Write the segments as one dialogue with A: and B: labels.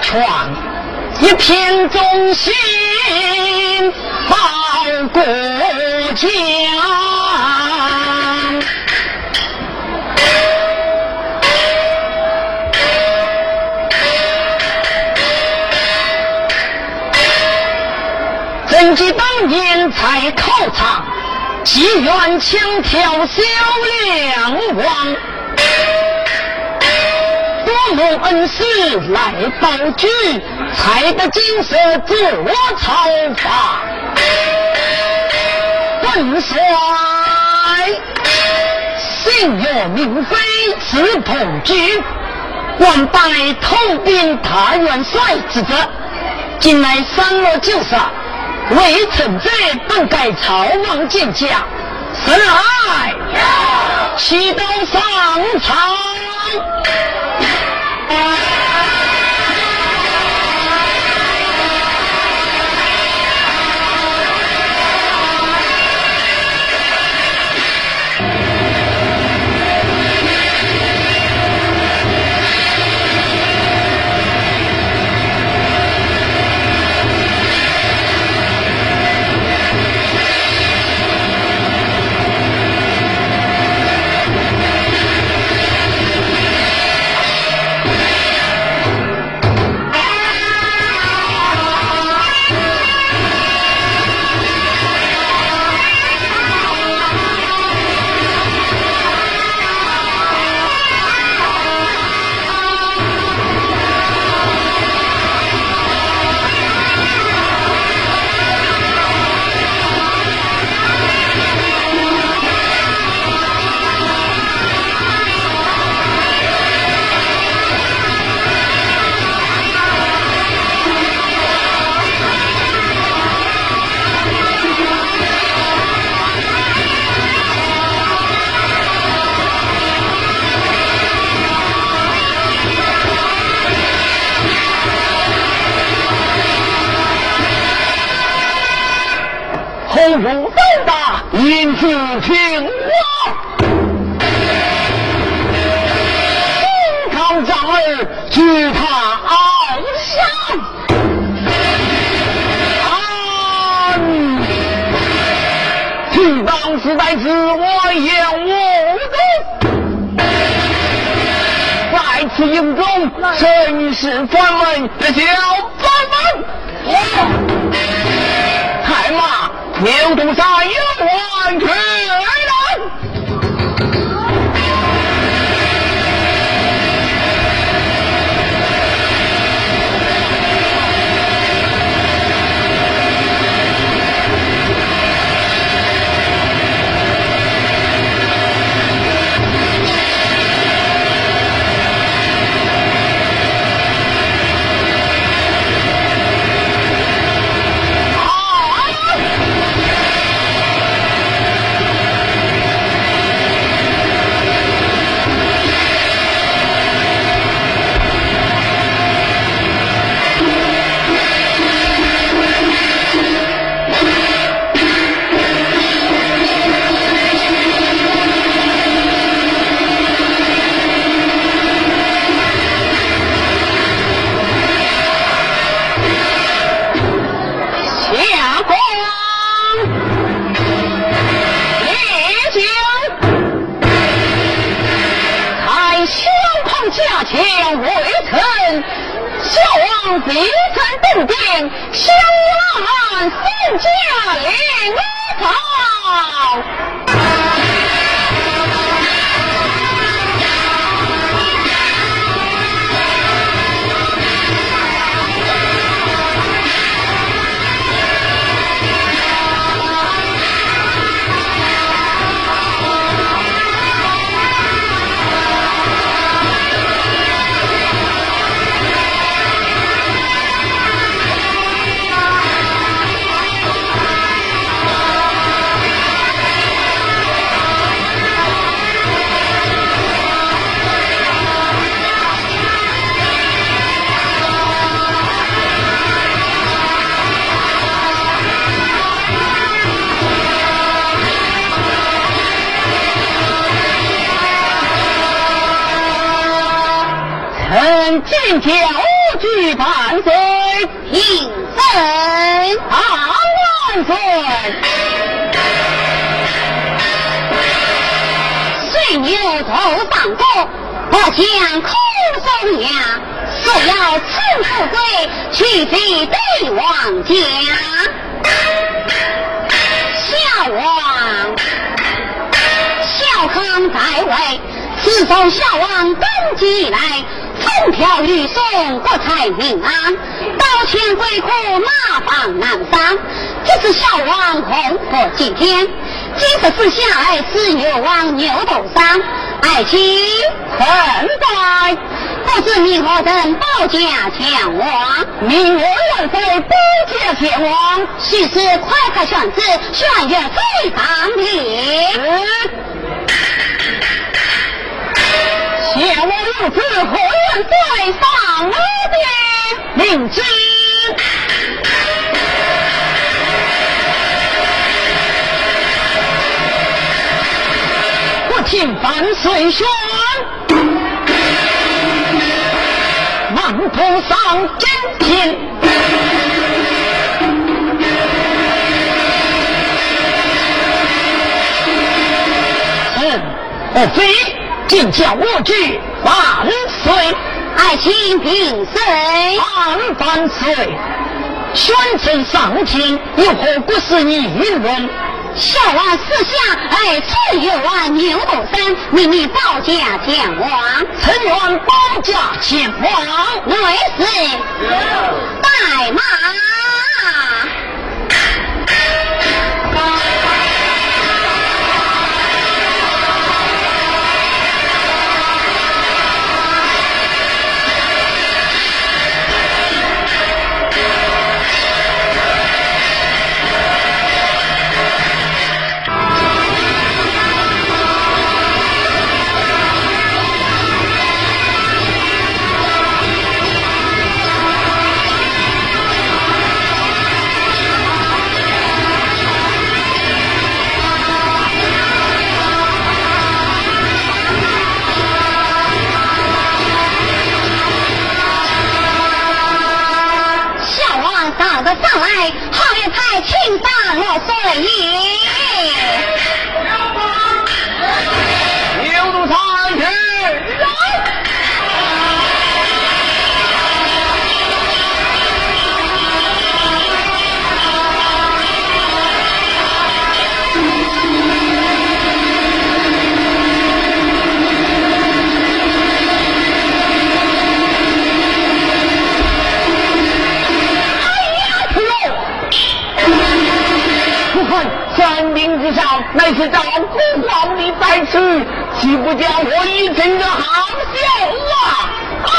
A: 这张兵权，一片忠心报国家。正记当年在考场，机缘枪挑小梁王。蒙恩师来报举，才得金色自我操法。本帅姓岳名飞，字鹏举，官拜统兵大元帅之职。今来三落九杀，为臣者本该朝王见驾，生来启动上朝。后如斗大，因此听我。长儿举他傲上，安。替当时在自我也无动，在此营中，甚是传闻的小子们。牛头山有万去臣天，
B: 今日之下儿子又往牛头山，爱情
A: 存在，
B: 不知你何等保驾前往？
A: 明月万岁，保驾前往。
B: 须是快快选子，选元最当
A: 礼。前王有旨，何人在上我的领旨？我听万岁宣，万菩上真天。臣我非竟叫我去万岁，
B: 爱卿平岁，
A: 万万岁。宣臣上卿，有何不是议论？
B: 小王四下哎，自有啊牛头山，秘密保驾见王。
A: 臣愿保驾
B: 见王，为是拜马。山
A: 之上，乃是赵国皇帝在此，岂不叫我一阵的好笑啊！啊！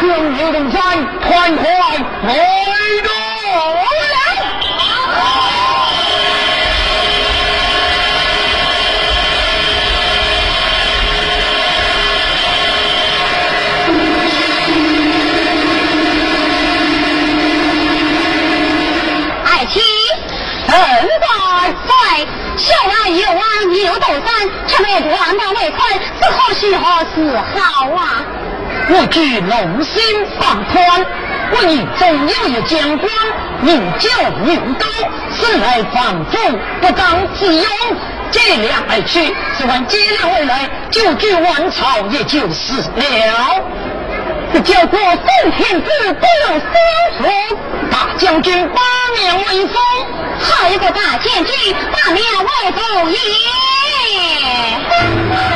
A: 向牛洞山团团来
B: 山，却没王道为困，是何许何时好啊？
A: 我居龙心放宽，我以中有一将官，名叫牛刀，生来放纵，不当自用。借粮而去，只管借粮回来，救居王朝也就是了。这叫做宋天子不有消除，大将军八面威风，
B: 好一个大将军，八面威风也。
C: 来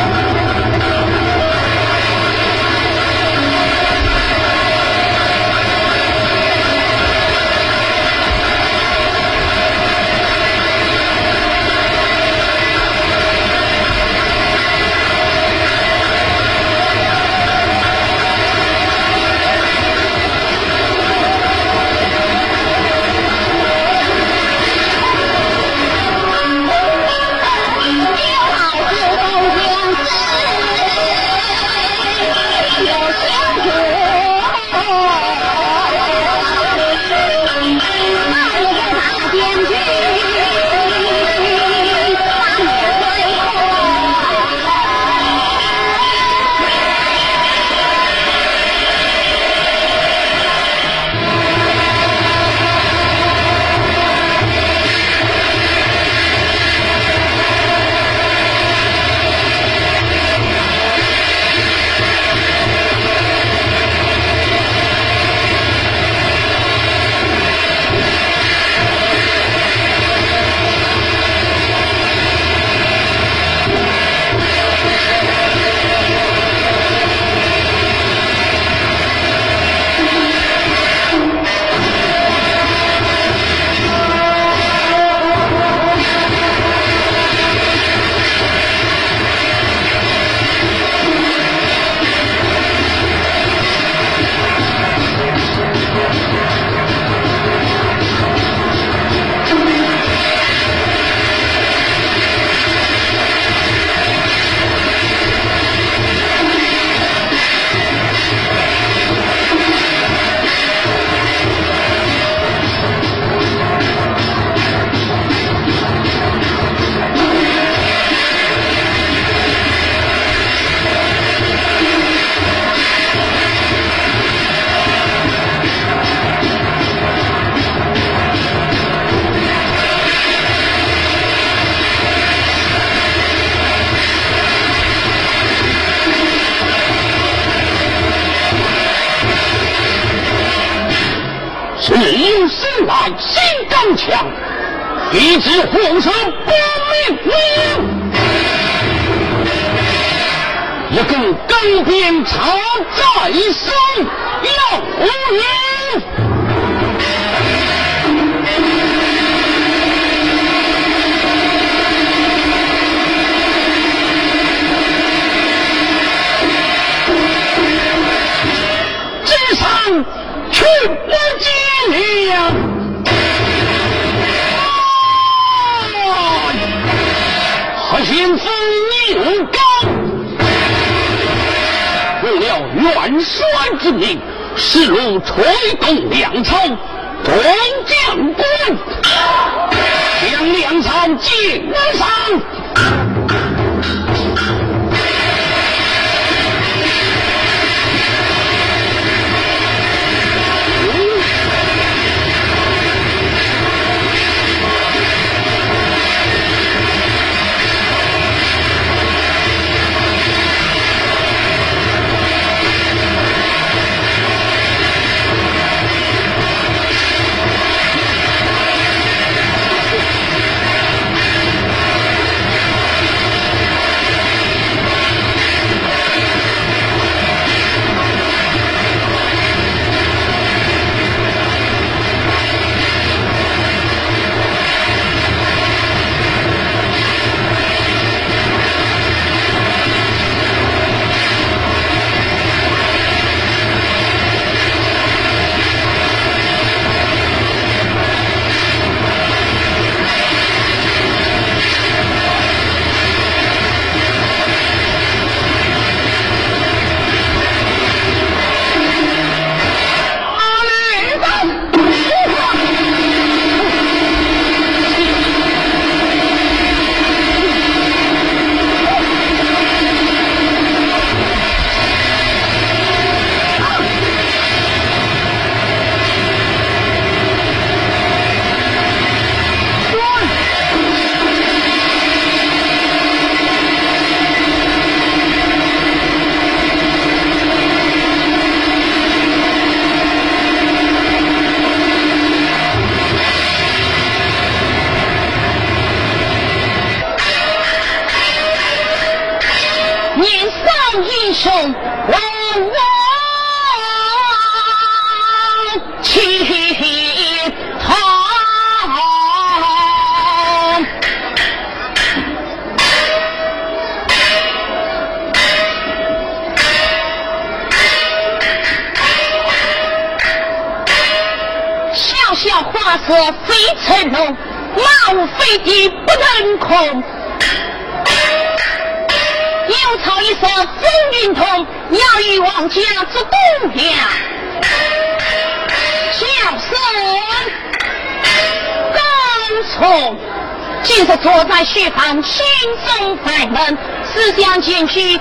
C: 进
A: 去，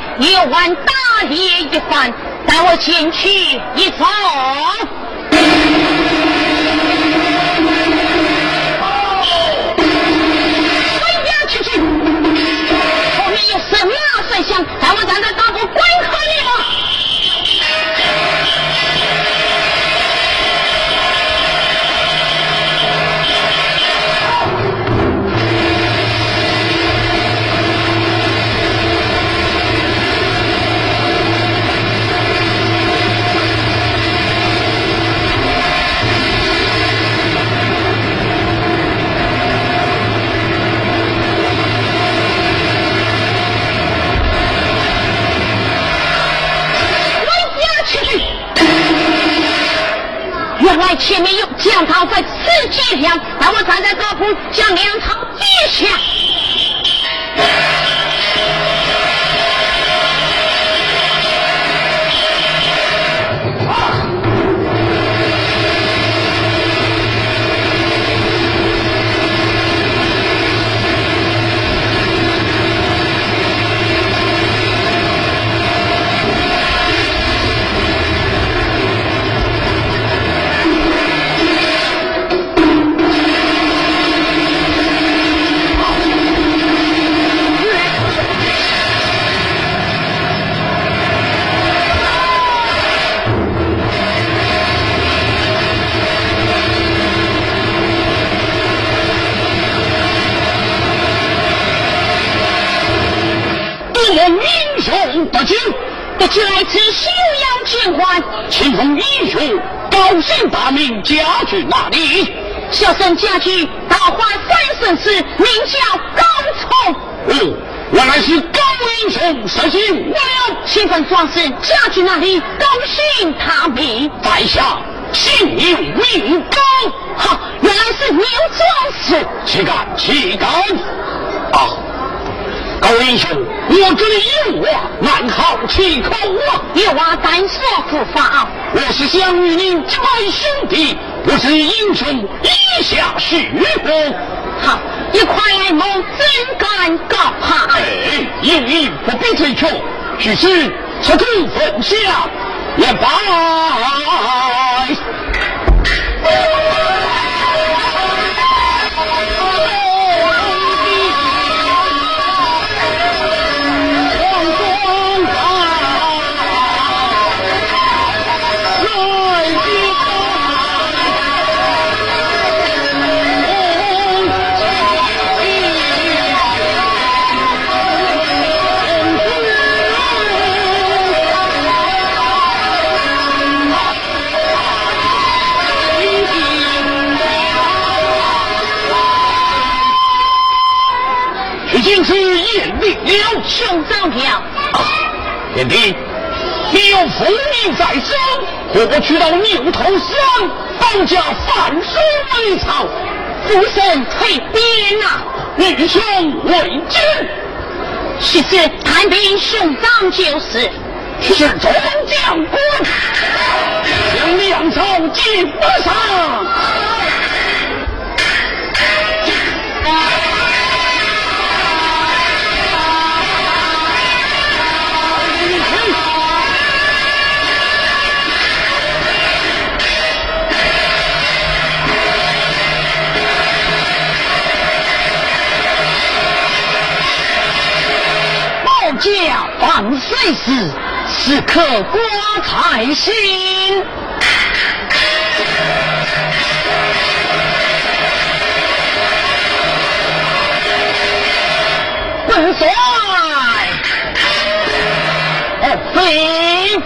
C: 名，家居哪里？
B: 小生家居大花三圣寺，名叫高聪。
C: 哦，原来是高英雄，小心我了。
B: 请问壮士家居哪里？高姓他名？
C: 在下姓牛名高。
B: 哈，原来是牛壮士。
C: 岂敢岂敢！啊！高英雄，我这里有话难好其口啊！
B: 有话但说不法。
C: 我是想与您结拜兄弟，不知英雄以下许何？
B: 好，一块来谋，怎敢告他？
C: 哎，有意不必追求，许是出口分下，也罢。了，
B: 兄长了。
C: 贤弟，你有父命在身，何去到牛头山保家反水为草？
B: 父神退边呐！
C: 女兄为君，
B: 其实谈兵兄长就是，
C: 是中将官，将粮草进不上。
A: 家防水时，时刻挂在心。本帅，岳飞，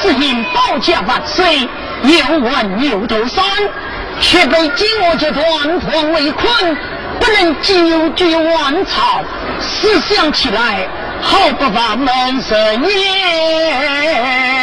A: 只因保家万岁，又闻牛头山，却被金我这断团围困。不能久居王朝，思想起来，好不把门神也。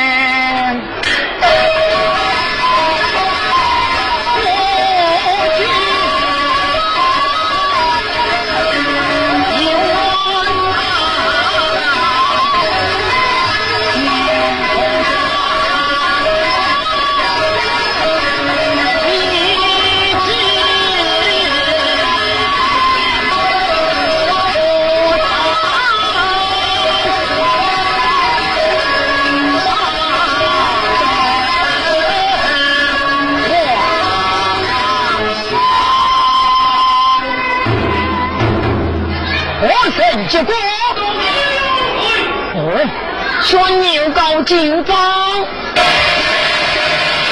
A: 牛高进方，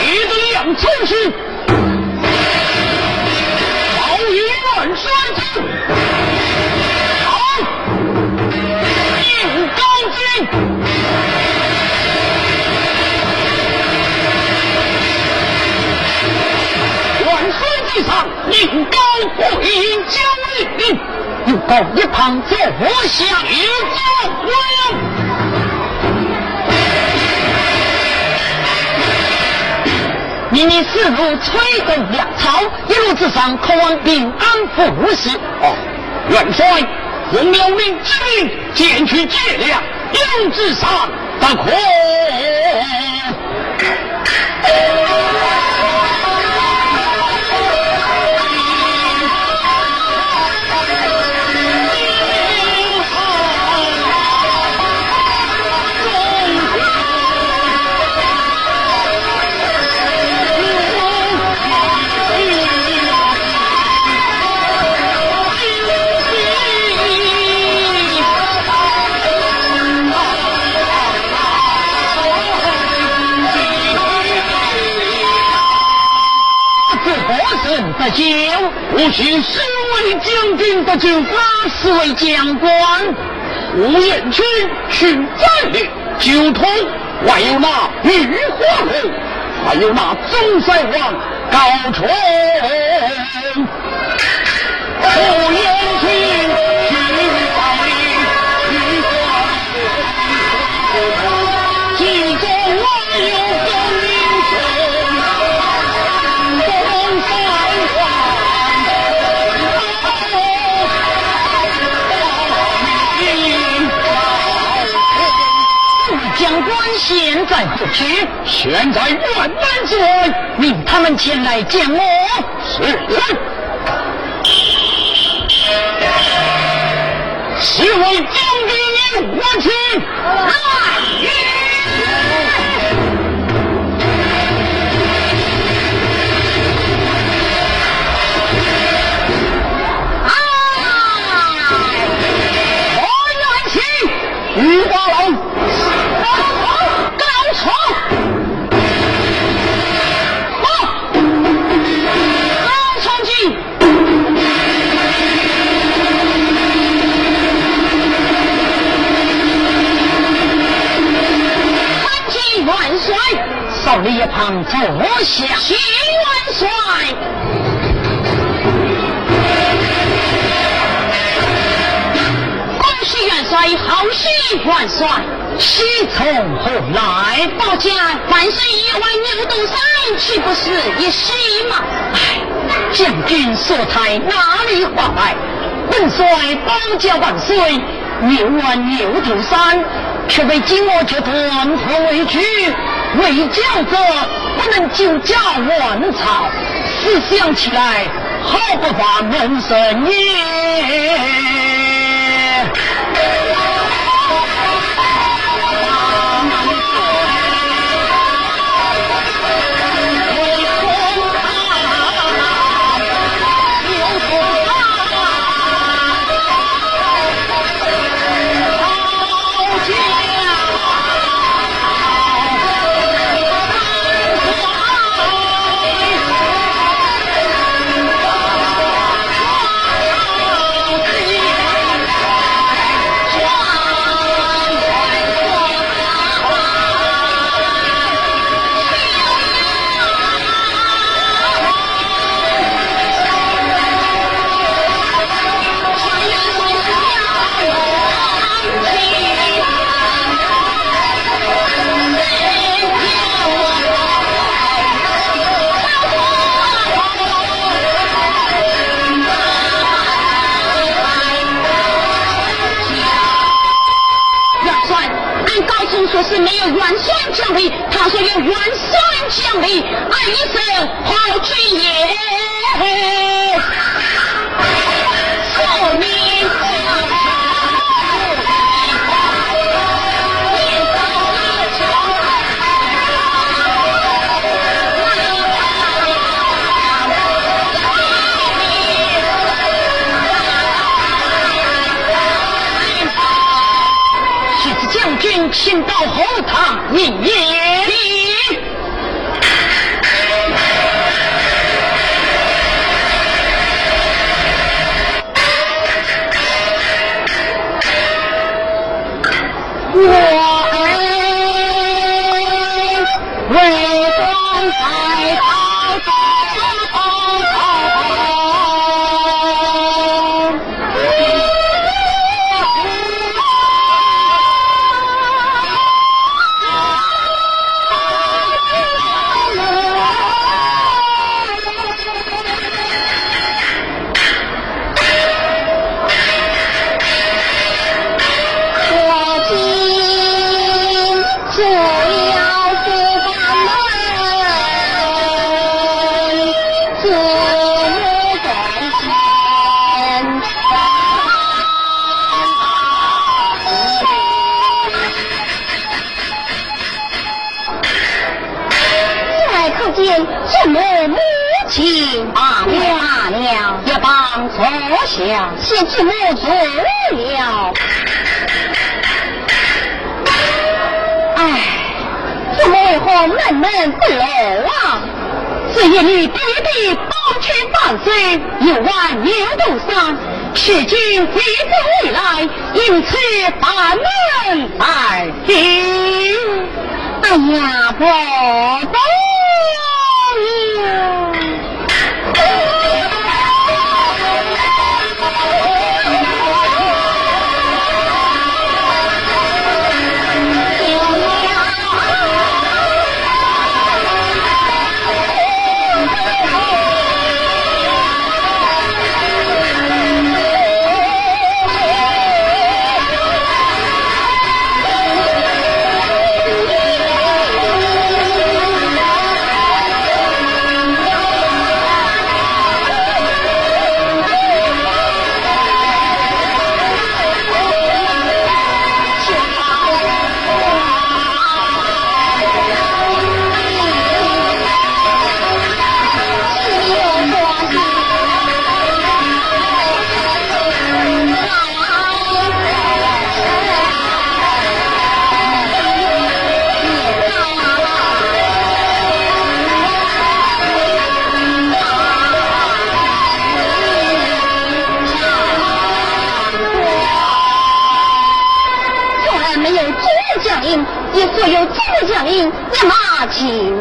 C: 一个两出去，好一万帅子，好，牛高进，万岁之上，牛高回将令。
A: 又高一旁坐下，
C: 一坐回
A: 你你四路催动粮草，一路之上渴望平安富实。
C: 哦，元帅奉了命之命，减去借粮，一路之上不可。
A: 得救，
C: 我请十位将军得救，
A: 八十位将官。
C: 吴彦清去战略九通，还有那玉花楼，还有那中山王高淳，吴彦
A: 现在不去，
C: 现在远难之外，
A: 命他们前来见我。
C: 是。是为将军你我去。
A: 一旁坐下，
B: 谢元帅。恭喜元帅，好喜元帅。
A: 喜从何来？
B: 报家万岁爷为牛斗山，岂不是一喜吗？
A: 唉，将军所猜哪里话来？本帅保家万岁，牛万牛头山，却被金我却断何为惧？为将者不能救驾乱朝，思想起来好不发门生也。
B: 是没有元帅降礼，他说有元帅降礼，俺一声好军爷，
A: 请到后堂饮宴。
B: 谢继母做了，哎，父母为何闷闷不乐啊？是因你爹爹保全万岁，又玩牛头山，使君回不未来，因此把门而进。哎呀，伯伯 Yeah. 所有精锐将领一马进。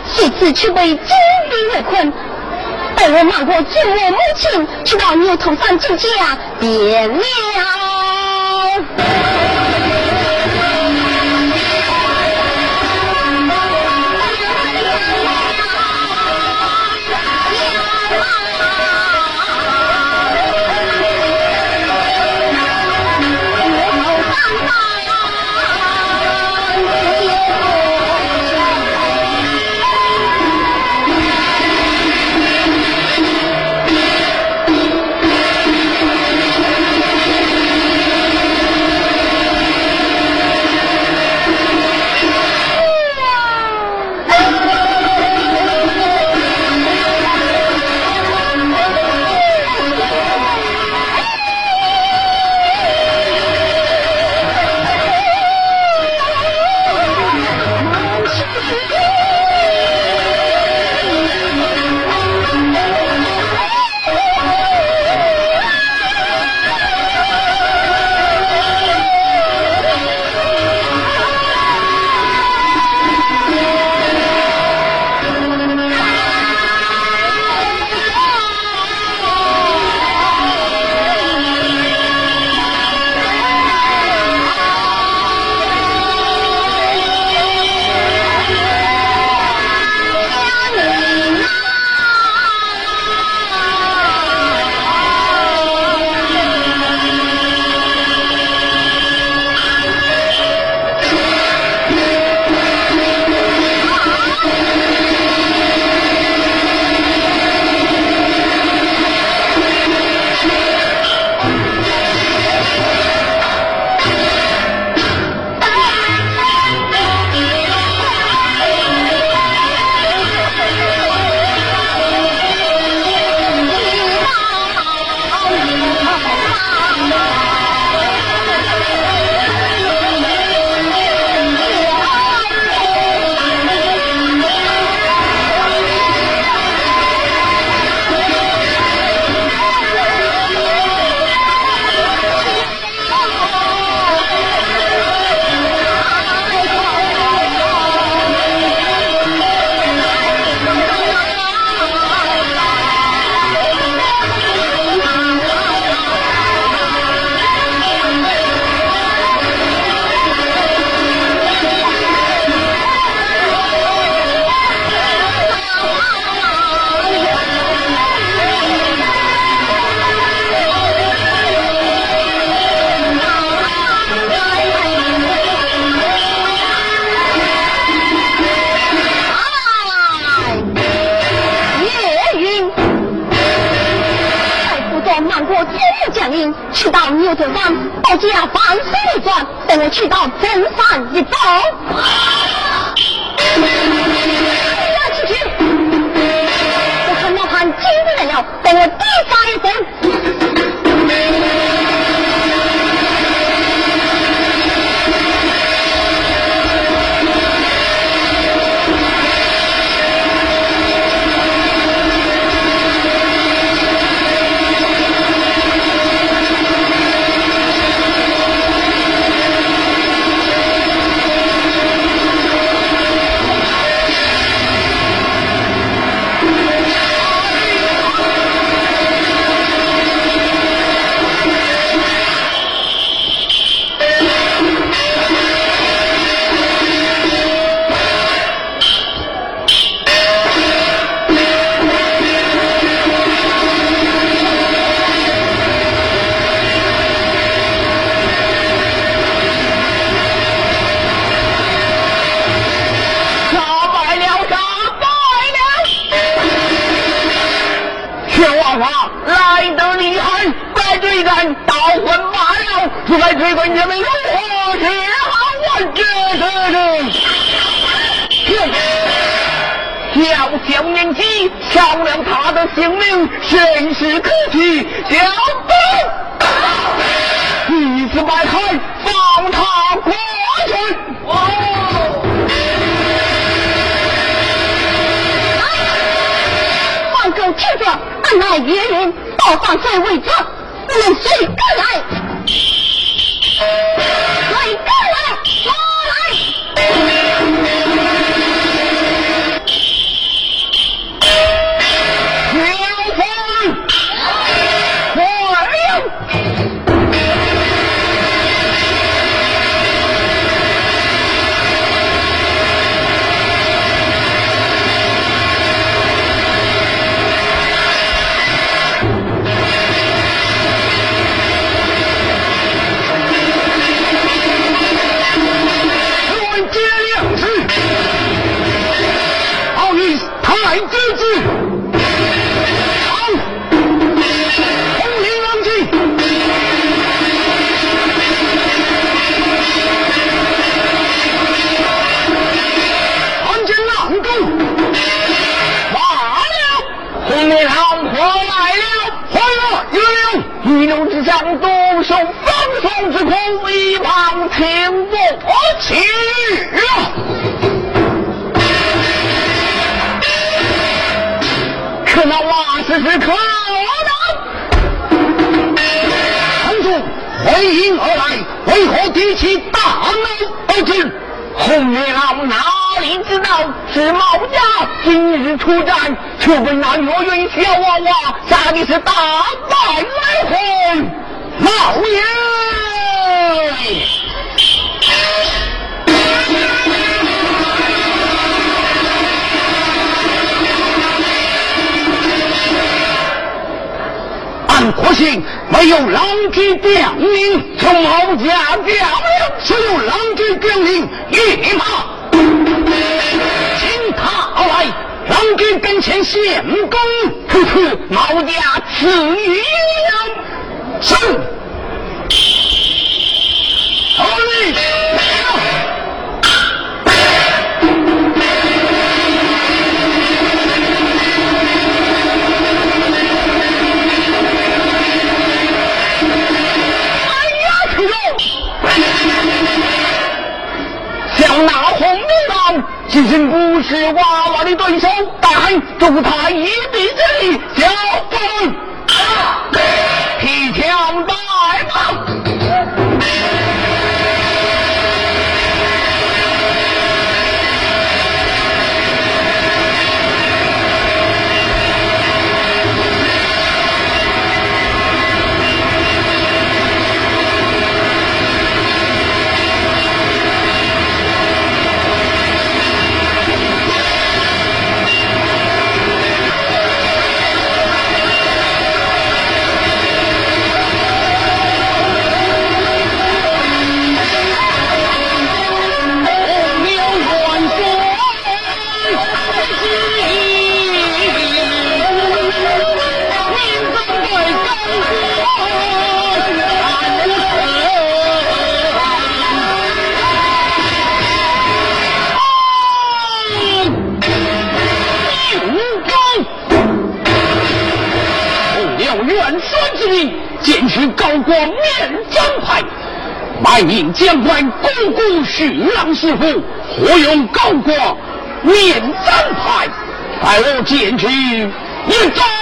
B: 这次却被金兵围困。待我瞒过祖母母亲，去到牛头山进家，变了。
A: 性命，甚是可惜。小子，一次摆开，放他过去。放狗听着，俺乃越人，倒放谁为证？无论谁干
C: 听不起。可那瓦斯是可的，城主回营而来，为何提起大刀而进？红月老哪里知道是毛家今日
A: 出战，却被那岳云小娃娃杀的是大败来回。老爷。国姓
C: 没有郎君表明，从毛家表领，只有郎君表领一马，请他而来，郎君跟前献功，处处毛家赐予优良。其实不是娃娃的对手，但祝他一臂之力，小风卖命将官公公徐郎师傅，何用高挂免战牌？待我前去一招。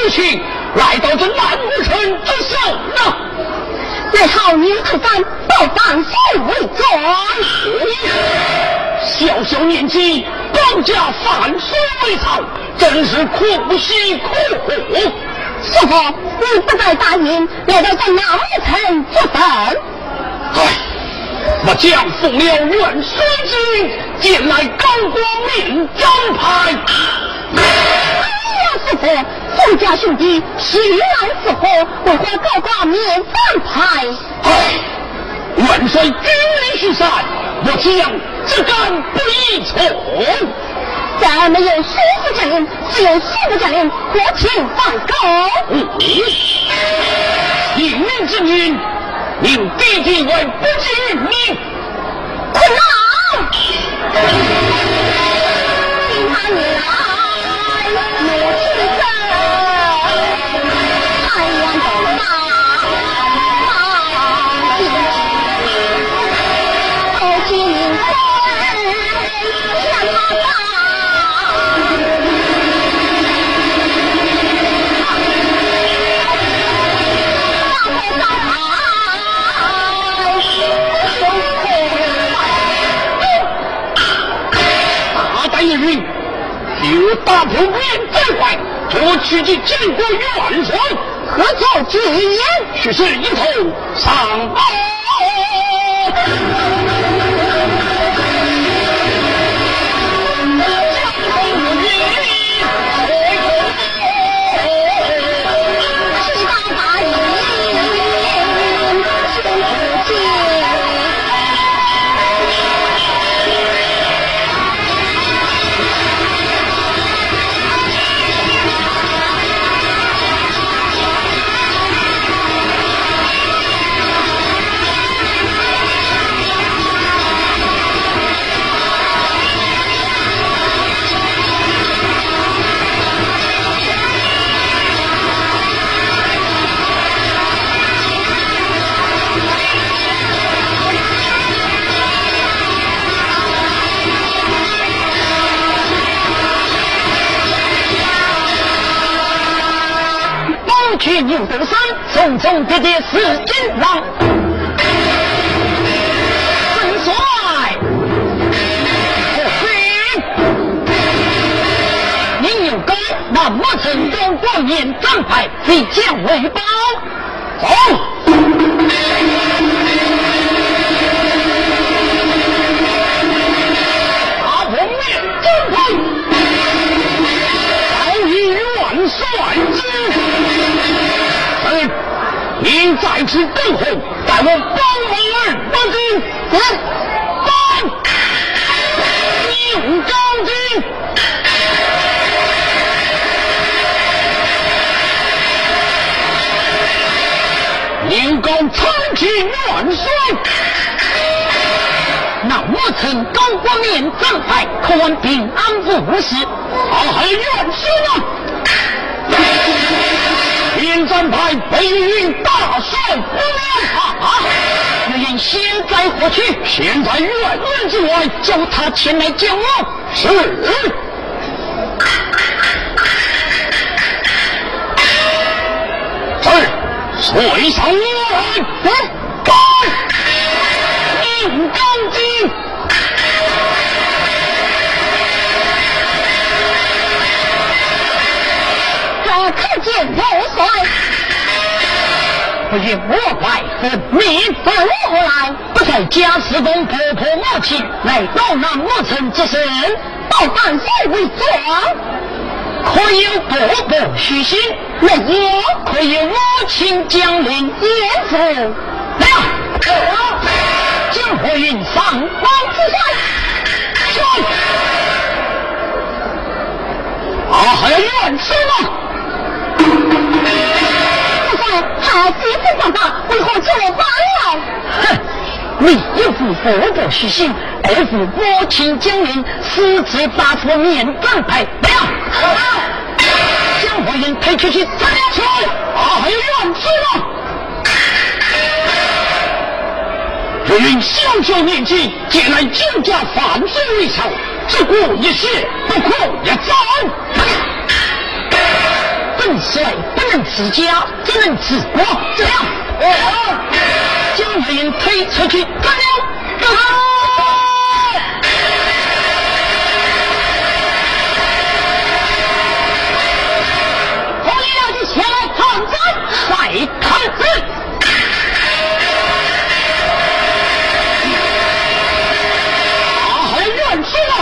C: 我婆母亲来到这南武城之上呢，
B: 来讨女子三报当先为庄。
C: 小小年纪，高家反水为草，真是苦兮苦苦。
B: 师傅，你不该答应来到这南武城作等。
C: 唉，我将奉了元帅之命，前来高光面招牌。
B: 哎呀师傅，宋家兄弟徐兰似火，为何高挂免战牌？
C: 唉，元帅军令疏散，我将只敢不依从。
B: 再没有叔父将领，只有师父将领，何情放狗？
C: 一命之命，令弟弟为不知命。
B: 困难，听他你来。
C: 大破面在怀，我取其建国元帅，
B: 何作之言？
C: 许是一头上报。去牛头山，重重叠叠是金狼真帅，不行！你有高，那么成功过年战牌，必将为宝。您在此等候，待我帮忙儿把军。帮牛高军，牛高参见元帅。那我曾高过面战牌，可望平安无事。啊，还元帅啊！天战
A: 派。北云大帅不了他。岳云现在何去？
C: 现在远
A: 远之外，叫他前来见我。
C: 是。是，随上我来。
A: 干！硬刚劲。
B: 这可见元帅。
A: 不因我拜分你
B: 本何来？
A: 不在家事中婆婆母亲来到那母城之身，
B: 报办谁为状？
A: 可有伯伯虚心？
B: 没有。
A: 可有母亲将领
B: 严父？
A: 来啊！江河云上
B: 王子帅，
A: 帅！啊，还要怨气吗？
B: 他几次长大，为何叫我搬来？
A: 哼！你一副伯伯虚心，二副母亲将领，私自打破面正派，来啊！将火焰推出去，站起来！啊，还有冤屈吗？若云小小年纪，借来酒家犯罪为仇，只顾一事，不可一战。本帅不能自家，只能自我。怎样？将人推出去，干了！干！
B: 我要你前来抗战，
A: 快抗战！啊，还冤屈吗？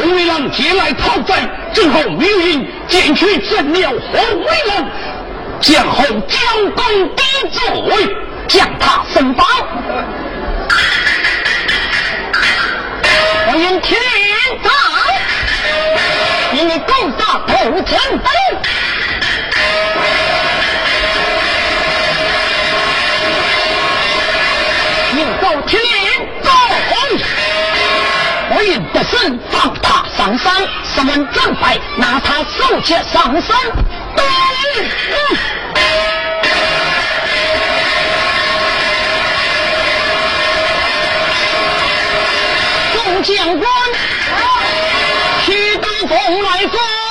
A: 红卫郎前来讨债。今后，命运见去真了红卫郎，将后将功抵罪，将他升榜。欢迎天在，你攻打土城堡，你到天在，我应不胜放他。上山。十万战败，拿他手切上山。众将官，启刀锋来攻。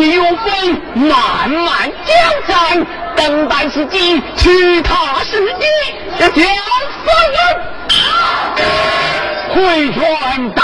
A: 日，岳飞慢慢交战，等待时机，去他时机要交死人，回转大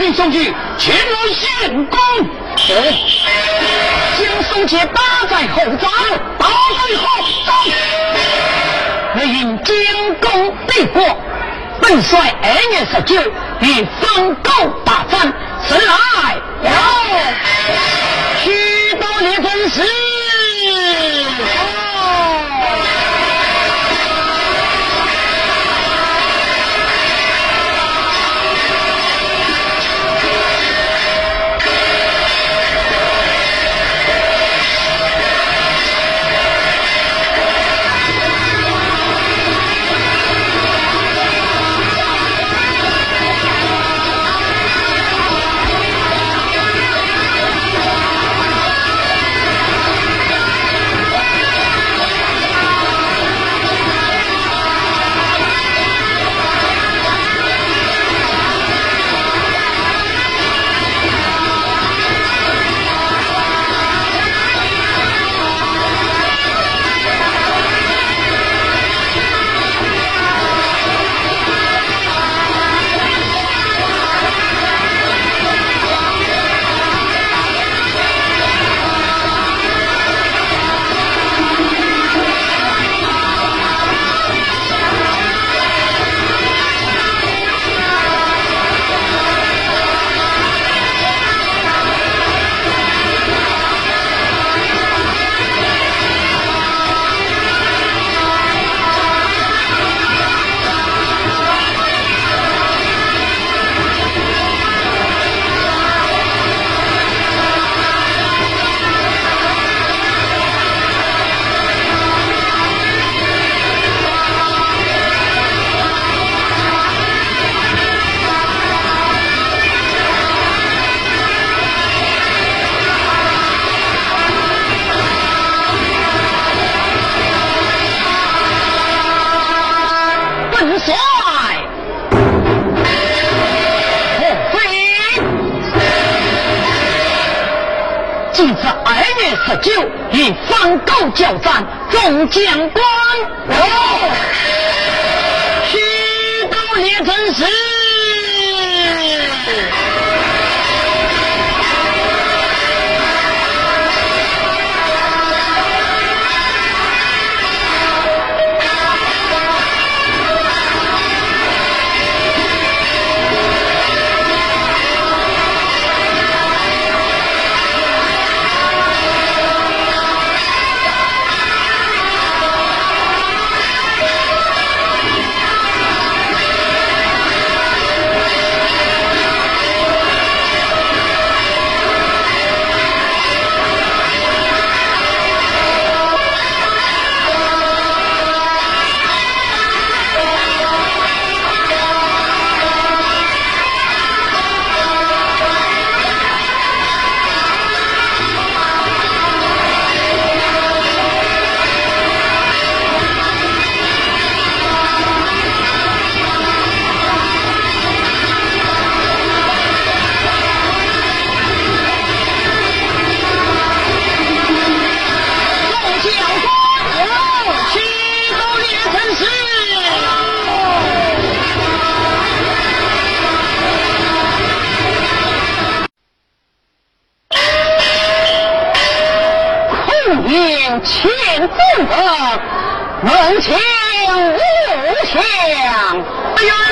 C: 命送去，前来献功。
A: 将宋杰打在后方，
C: 打在后帐。
A: 我因将功立过，本帅二月十九与方狗大战，此来？
C: 有
A: 与方狗交战，众将官，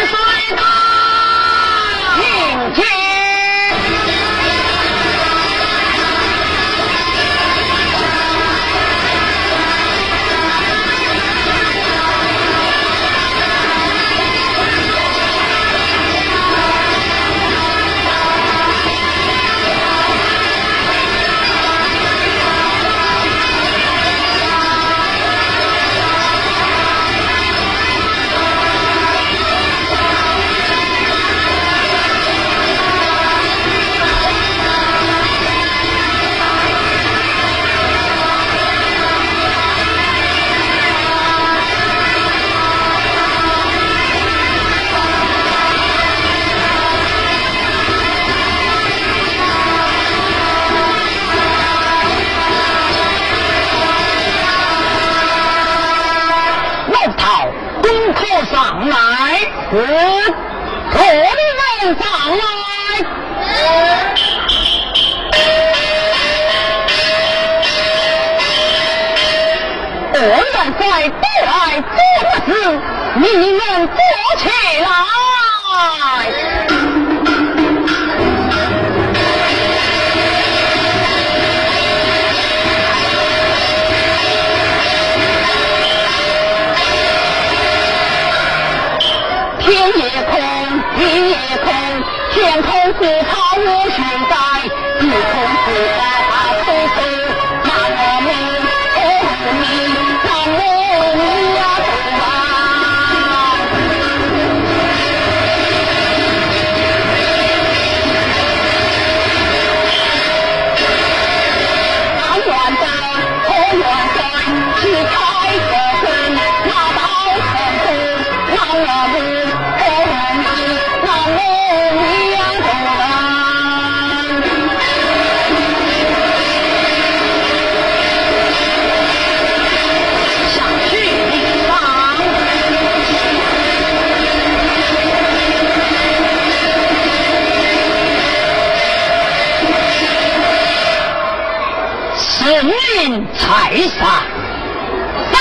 A: 上来，我可能上来。二元帅带来做事，你们做起来。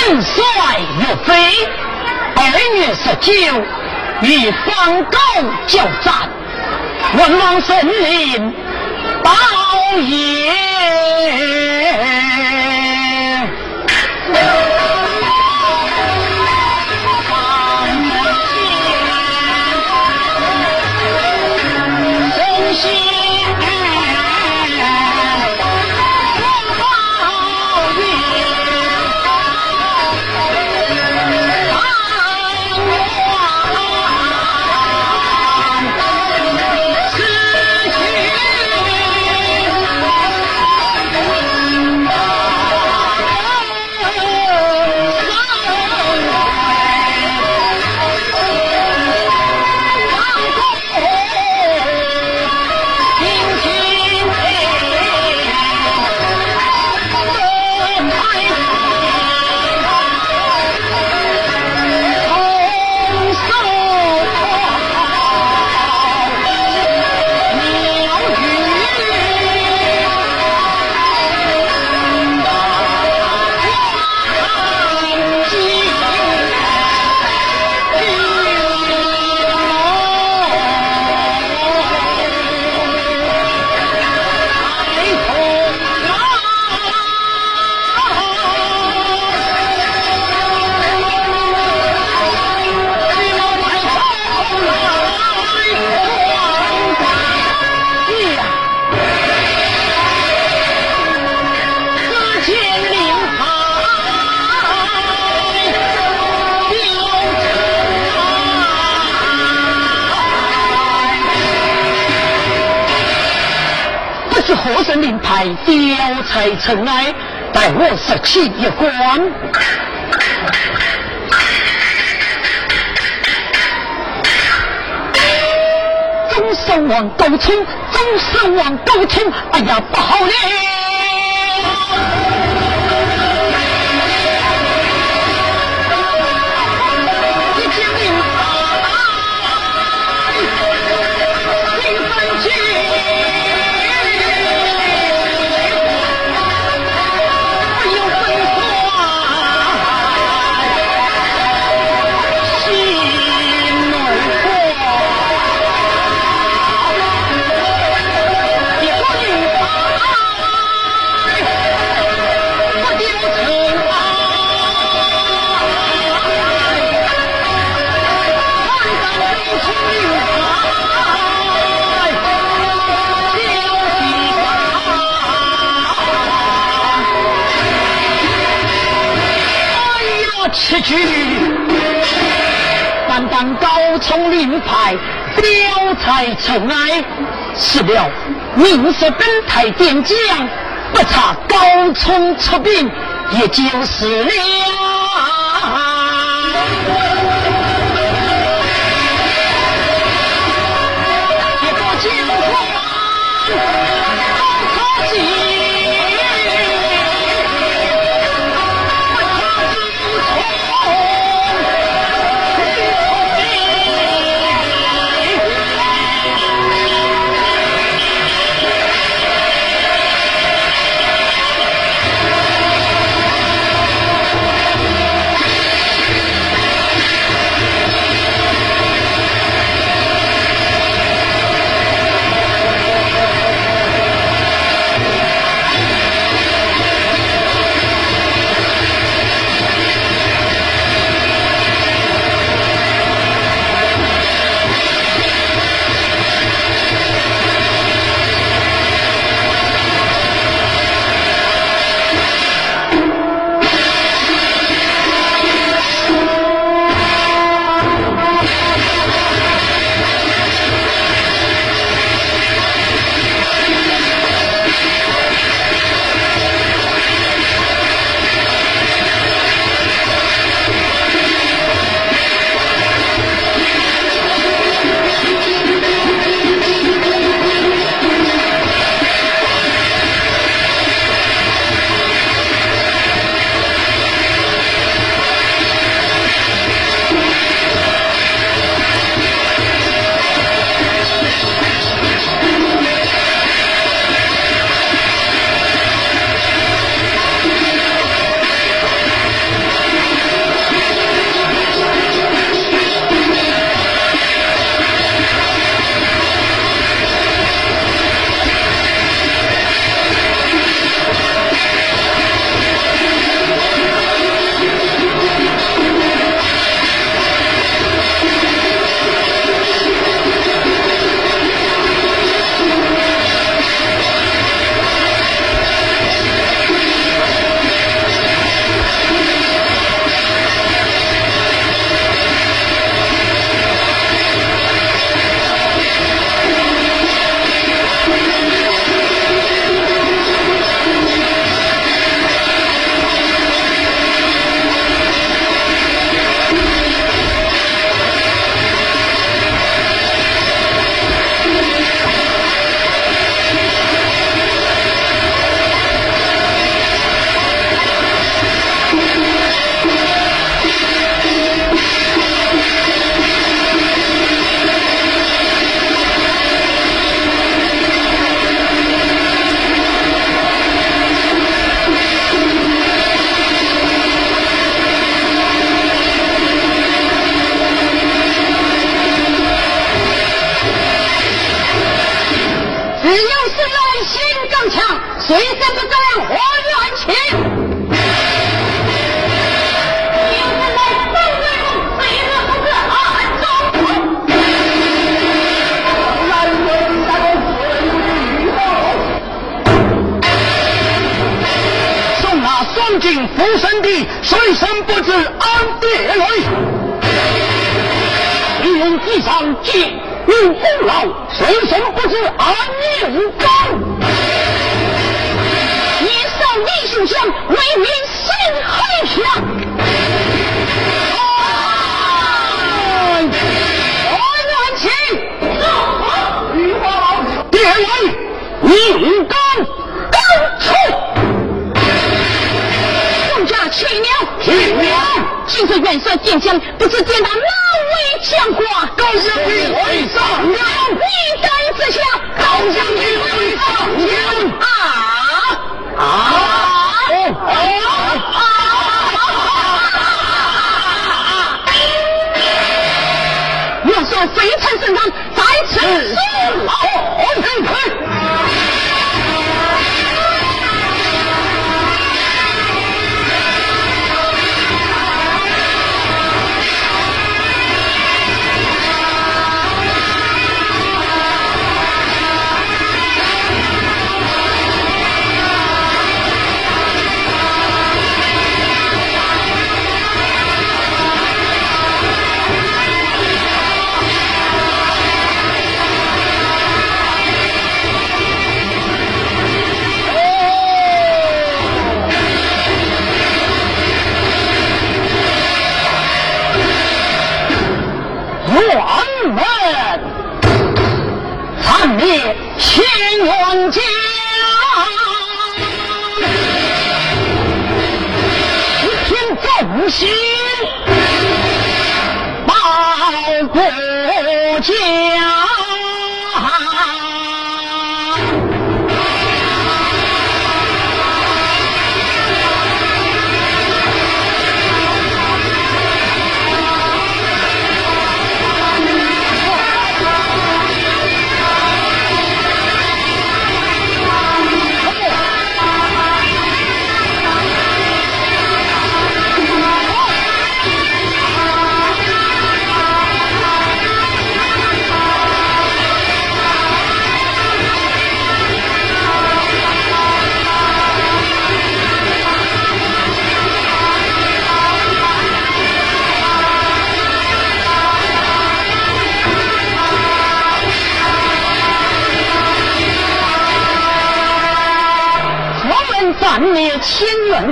A: 本帅岳飞，二月十九与方高交战，文王神灵保佑。何人令牌雕才尘埃，待我拾起一关。中山王高清，中山王高清，哎呀，不好了！明色本台点将，不差高冲出兵，也就是了。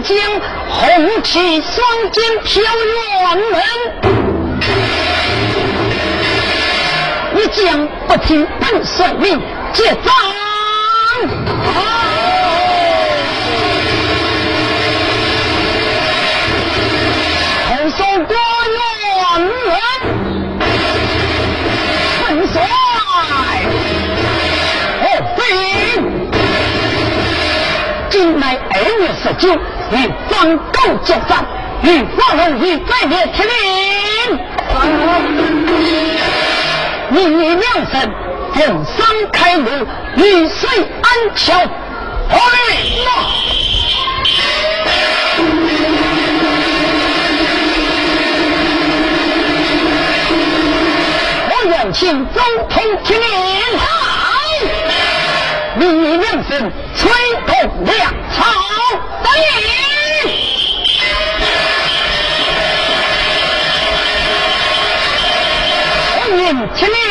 A: 千元将，红旗双肩飘辕门。一将不听本帅命，接斩。后手过辕门，本帅何必？今乃二月十九，与方斗结战，与方龙与再灭天灵。李妙神，逢山开路，遇水安桥。我愿请总统听令。李良神，吹动粮仓。得我迎亲令，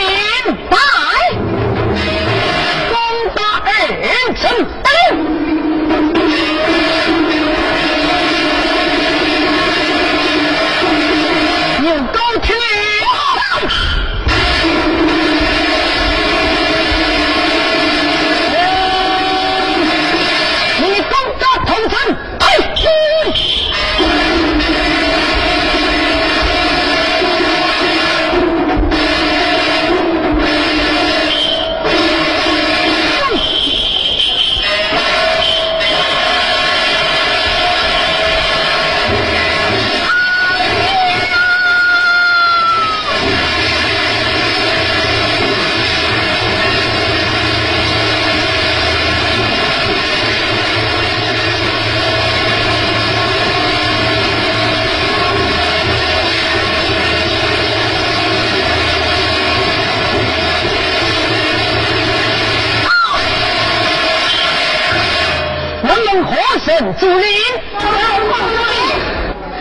A: 何神之灵？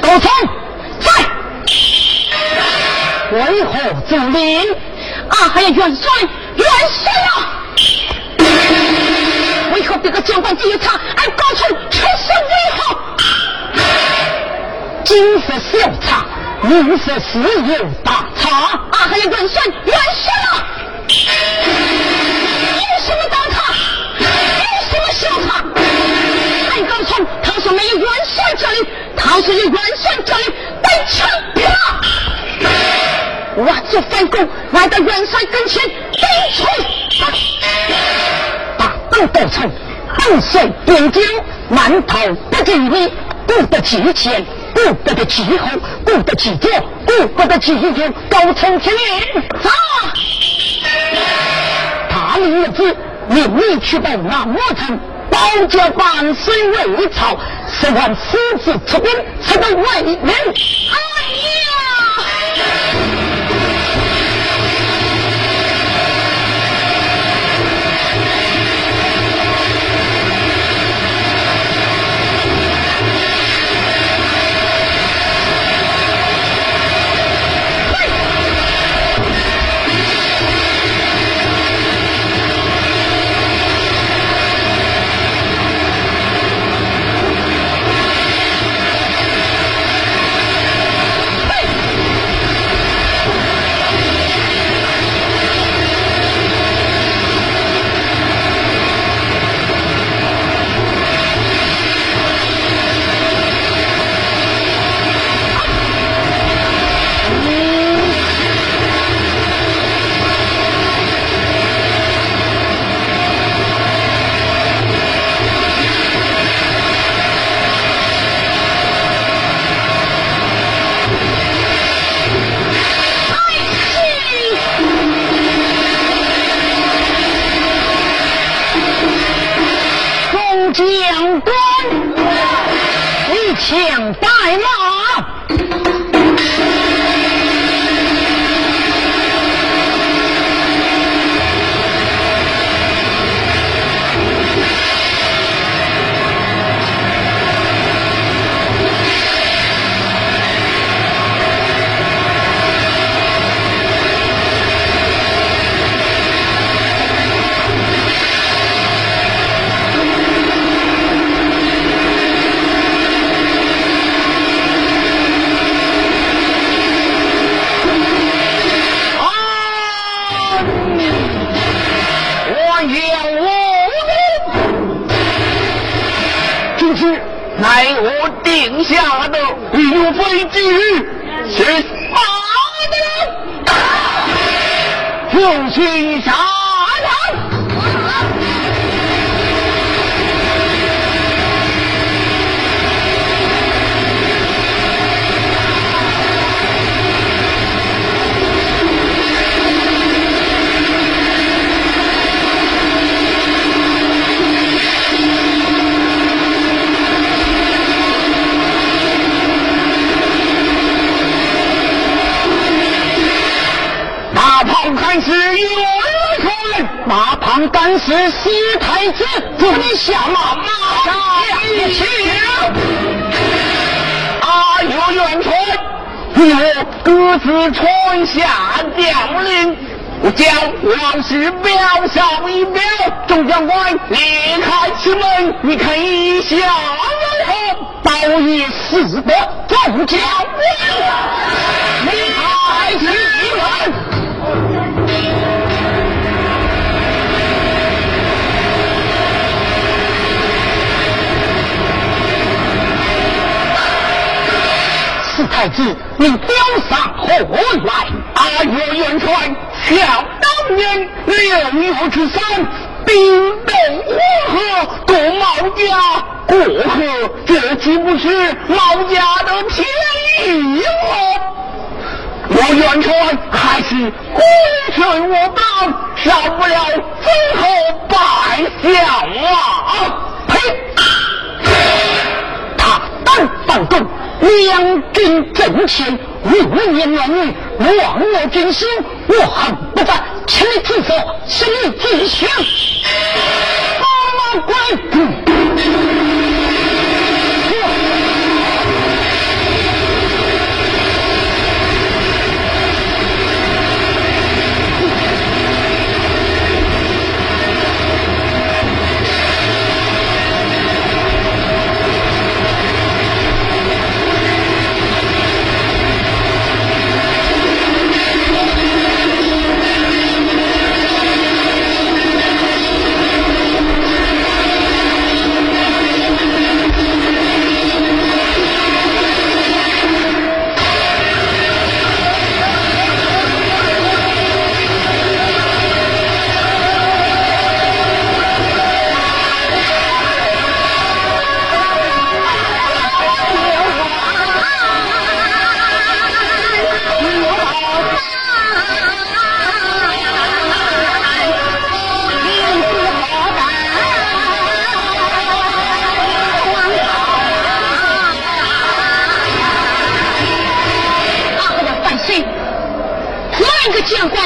A: 冲，在，为何阻临？
B: 啊，还有元帅，元帅啊！为何别个将官只有他，而高冲却是为何？
A: 今是小差，明是事有大差。
B: 啊，还有元帅，元帅里，他说有元帅这里，被枪毙我做反攻，来到元帅跟前，兵出
A: 大刀斗冲，奔水边疆，难逃不经意，不得其前，不得的其后，不得其左，不得其右，高冲天云，
B: 走！
A: 他领儿子，命你去到南摩城，包家万岁为朝，十万私自出兵，出到为人。
B: 哎呀！
C: 岳飞之日，是马的。父亲
A: 马旁干是西太子，祝你下马马
C: 上一起。啊，岳元帅，我各自传下将令，我将王氏表上一表，众将官离开此门，你看一下如何？
A: 报以四德，众将官
C: 离开此
A: 太子，你表上何来？
C: 阿岳元帅，想当年六月之三，兵动黄河过毛家，过河，这岂不是毛家的天意吗？我元帅还是归顺我党，少不了最后拜相啊！
A: 呸！他胆反共。两军阵前，无言乱女，亡我军心，我恨不得请你出手，请你举枪，把马关。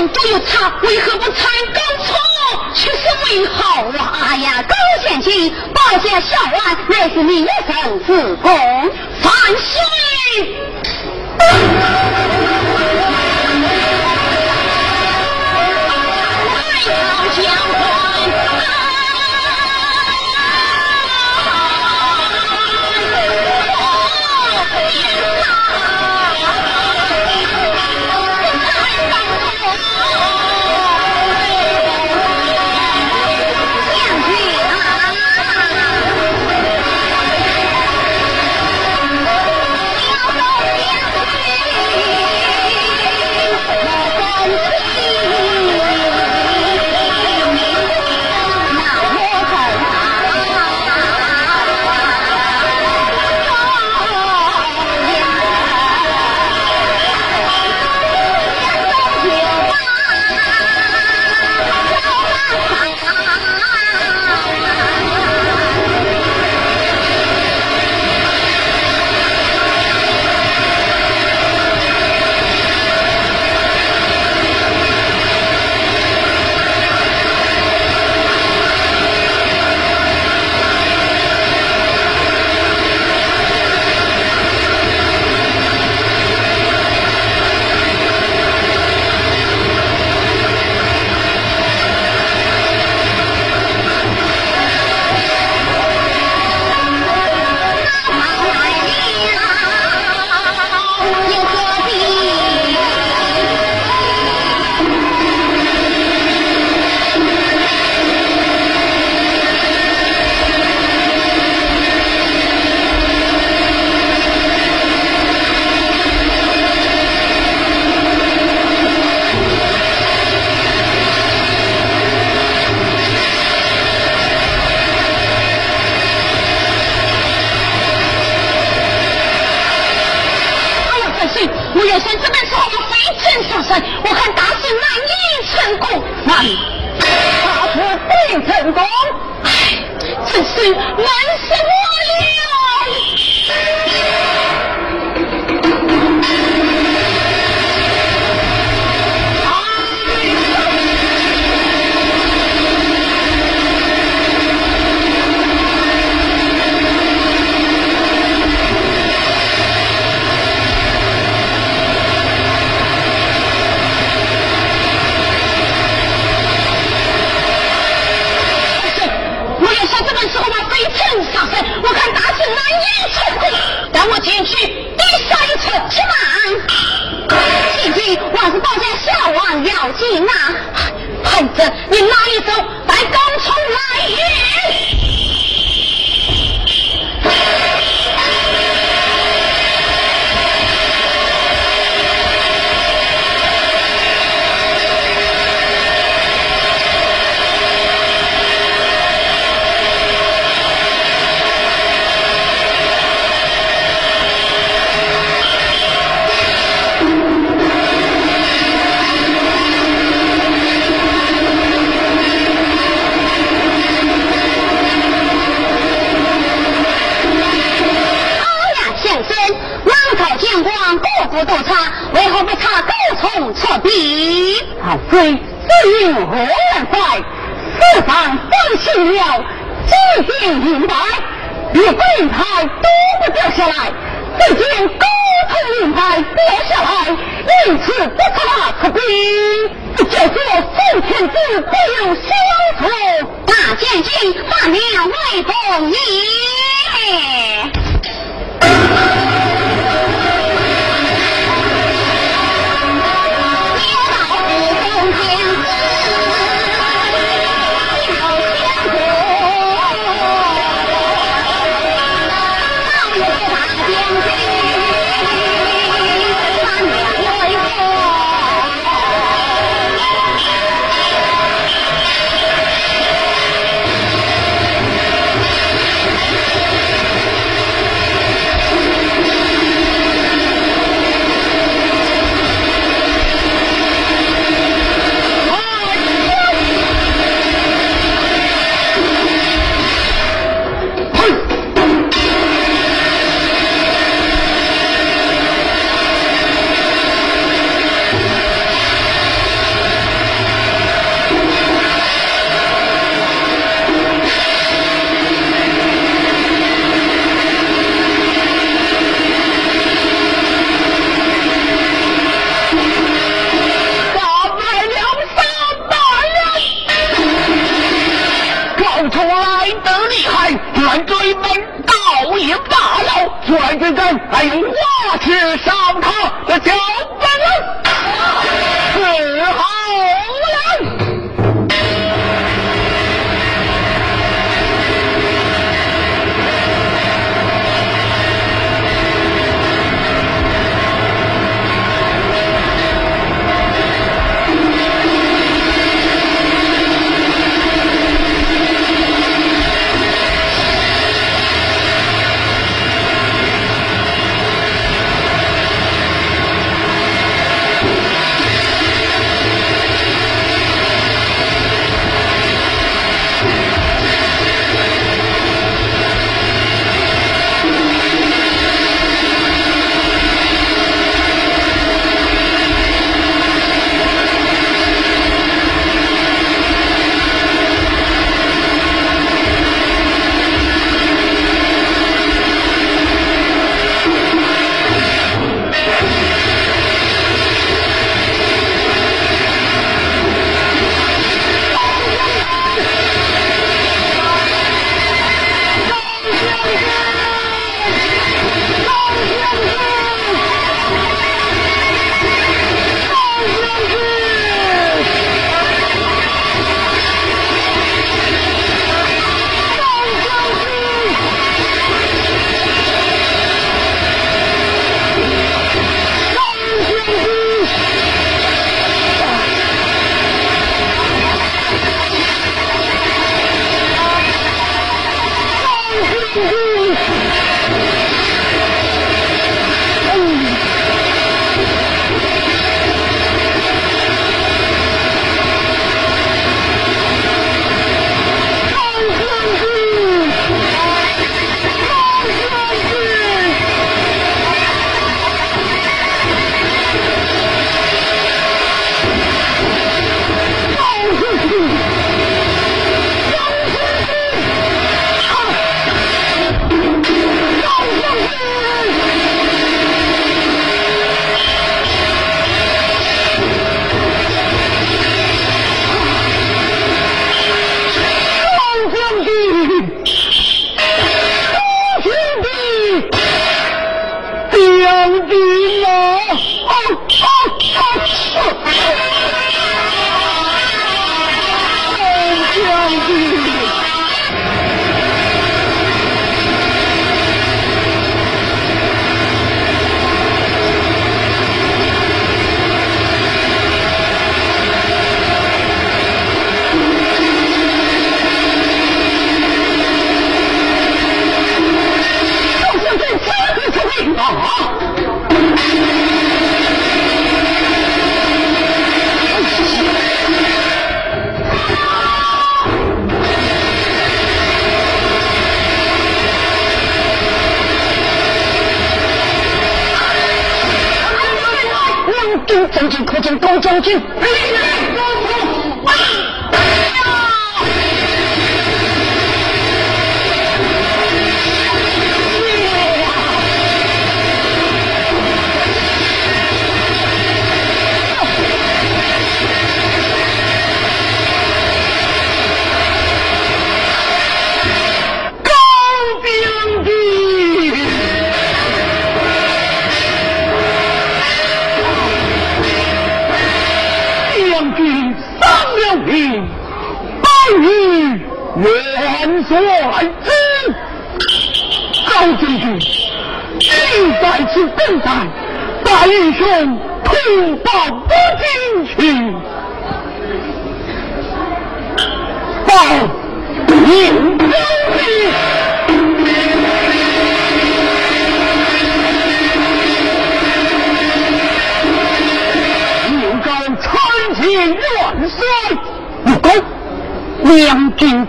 D: 都有差，为何不参高错？却是为好啊！哎呀，高贤卿，保家小安乃是你一生之功，
B: 万岁！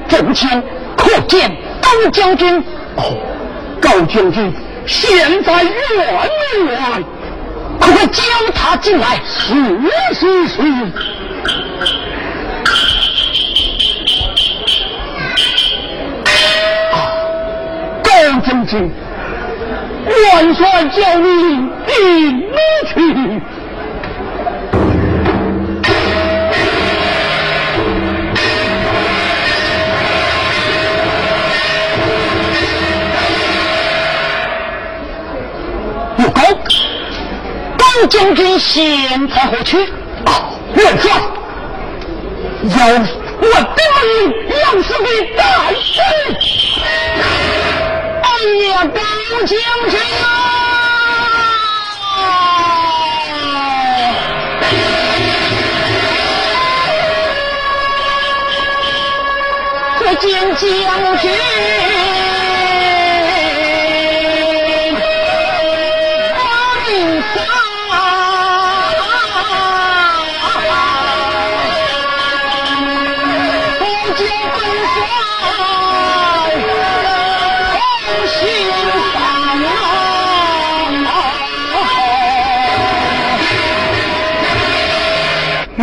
A: 两军阵前，可见高将军。
C: 哦，高将军现在院外，
A: 快快叫他进来。
C: 是是是。高将军，元帅叫你进去。
A: 本将军现在何去？
C: 元帅，要我的命要是给大师。
A: 哎呀，高将军啊！可见将军。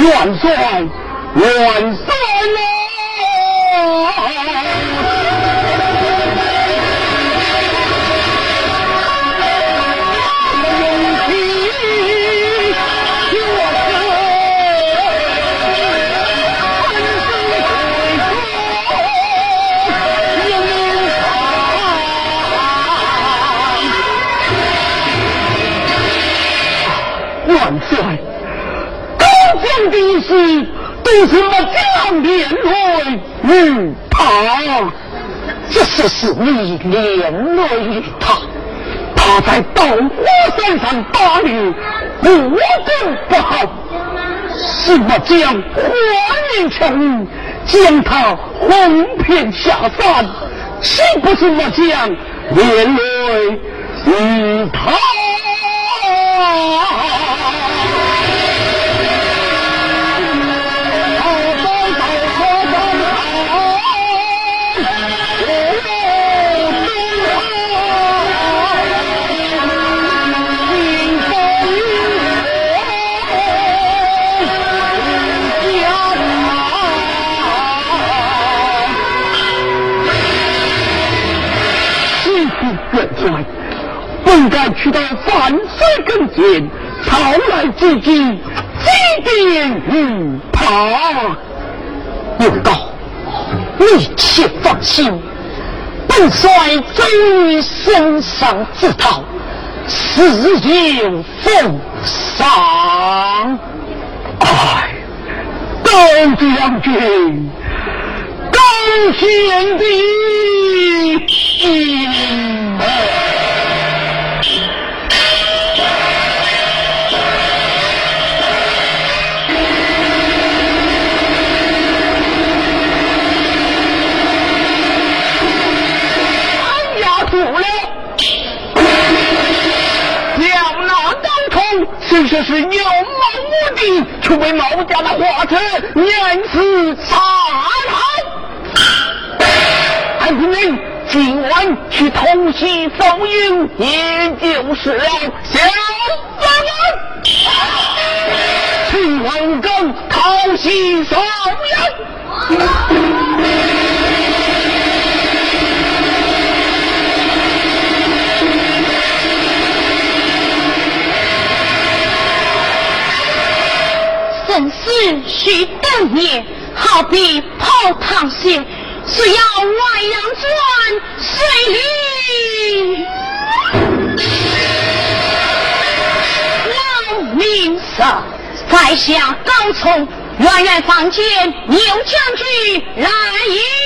C: 元帅，元帅讲的是都是我将连累于他，
A: 这是是你连累于他。
C: 他在刀火山上打你，我功不好，是我将花言巧语将他哄骗下山，岂不是我将连累于他？应该去到范水跟前，讨来自己几点于他。
A: 有道，你且放心，本帅终于身上自讨，死有奉上。
C: 哎，高将军，高贤弟。说是有谋无敌，却被毛家的花车碾死杀害。还不能。今晚去偷袭风云，也就是了。小子们，去王岗偷袭风云。
B: 生死须等也，好比泡汤蟹。只要外人转水里，老命色在下高崇，远远房间牛将军来迎。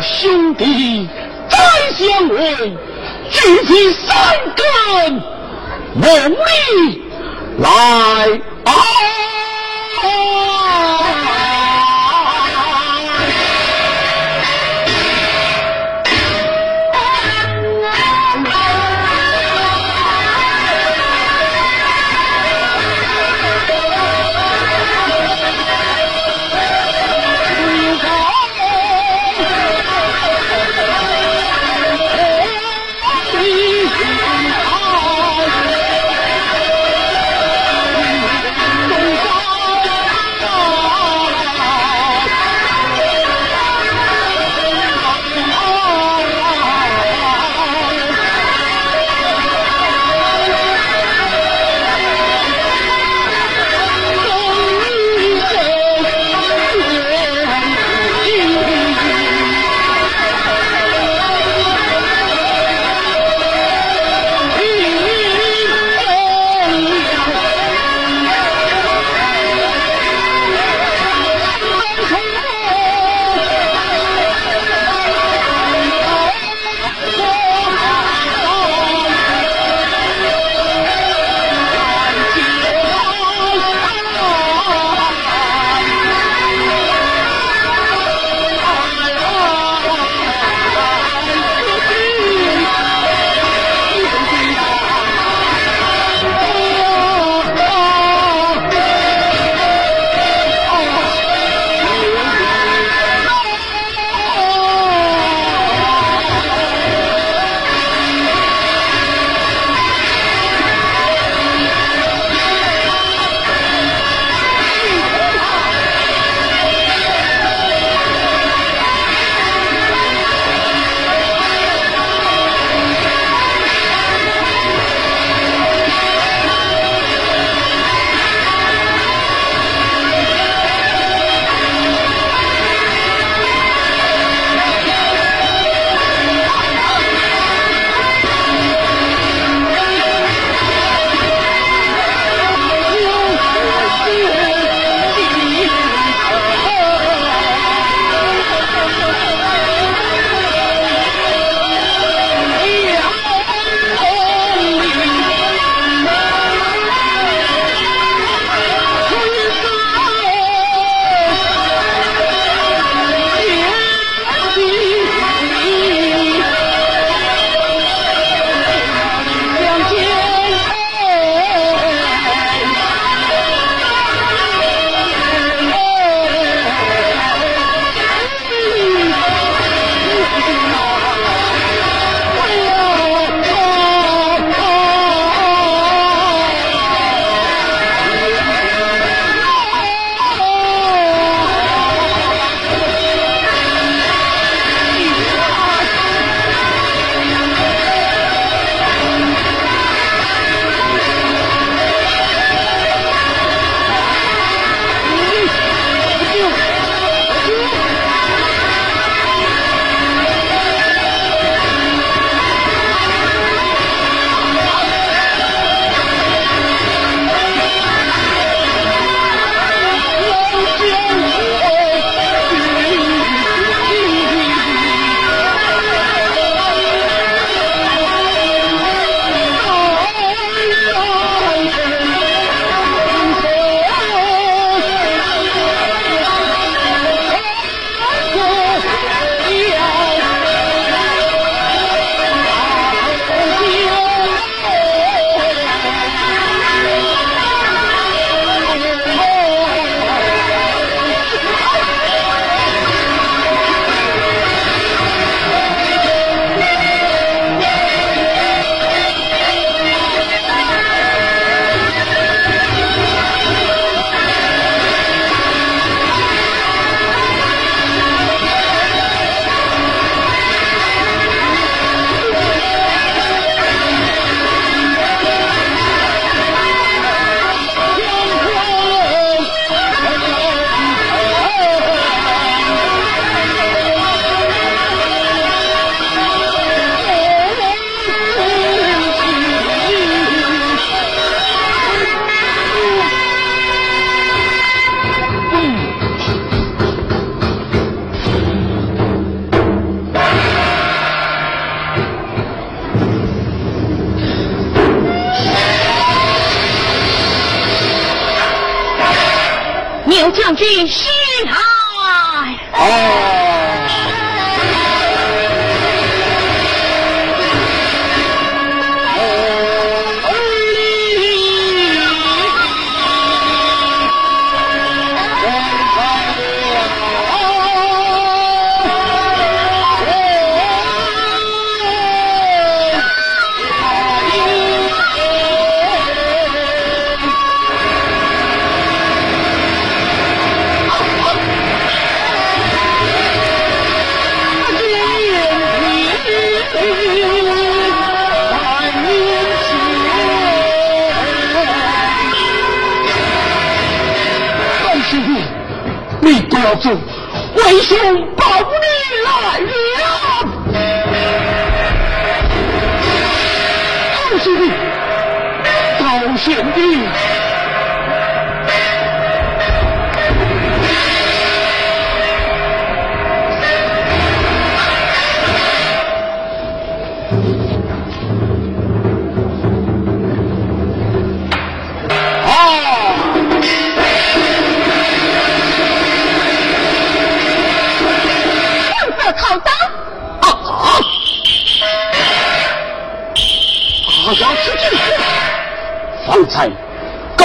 C: 兄弟再相会，举起三根猛力来啊！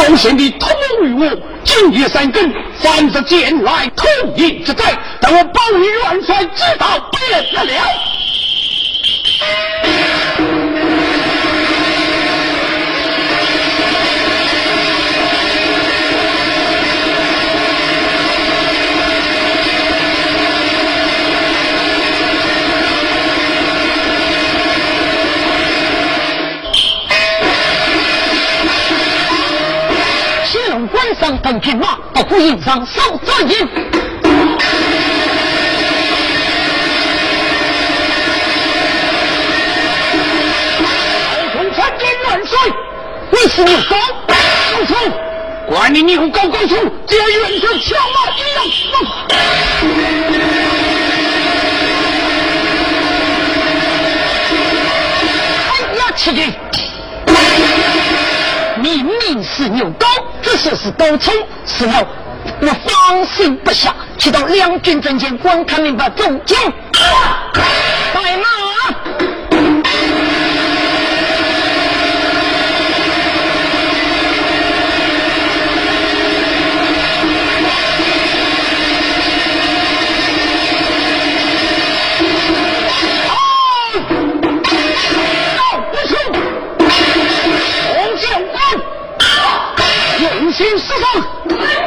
C: 高贤的通与我今夜三更，反着剑来偷营之灾，但我保你元帅知道变了了。
A: 上等军马，不顾营上守着营。
C: 高通传军元帅，
A: 你是牛高
C: 高处，管你牛高高处，只要元帅枪马一样放。
A: 哎呀，七弟，明明是牛高。只说是高冲，事后我放心不下，去到两军阵前观看明白中将。
C: 请释放。